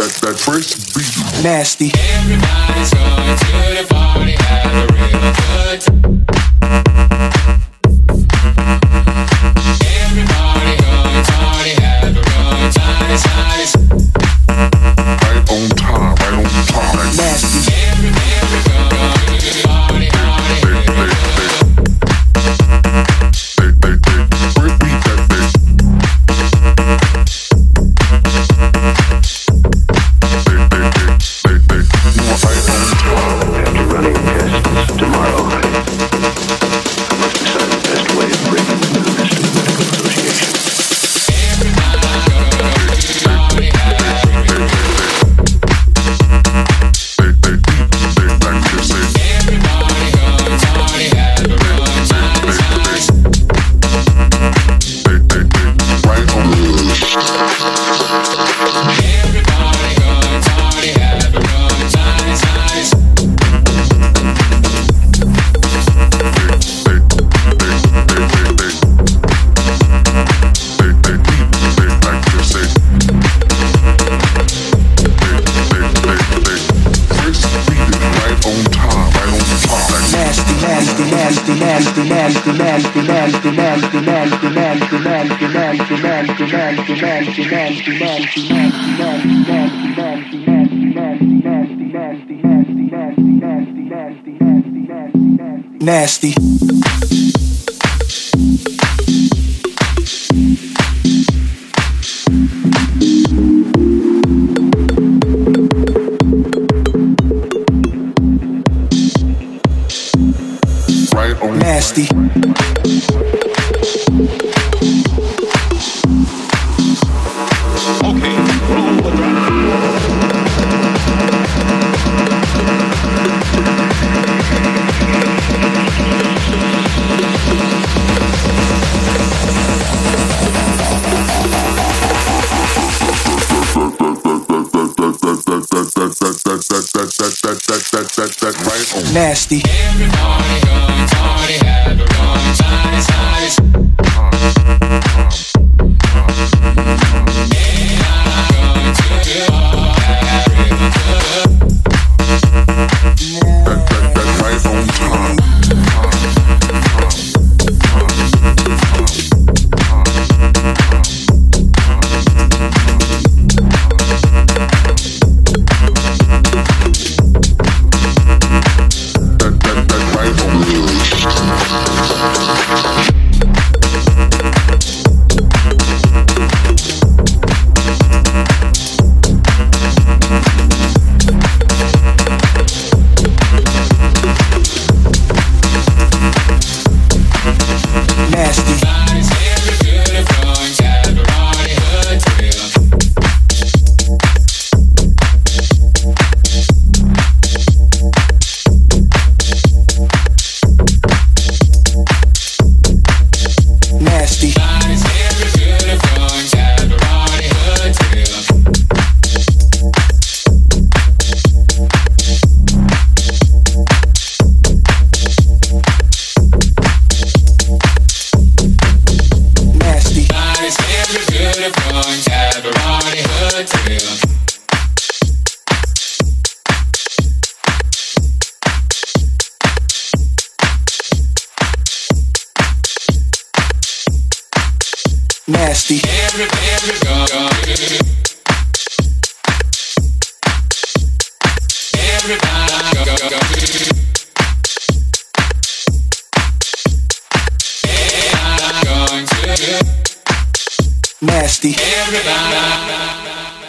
that, that first beat. Nasty. Everybody's going to the party, have a real good time. nasty. nasty. Nasty. Everybody eyes nasty. Everybody. Everybody nasty. Everybody.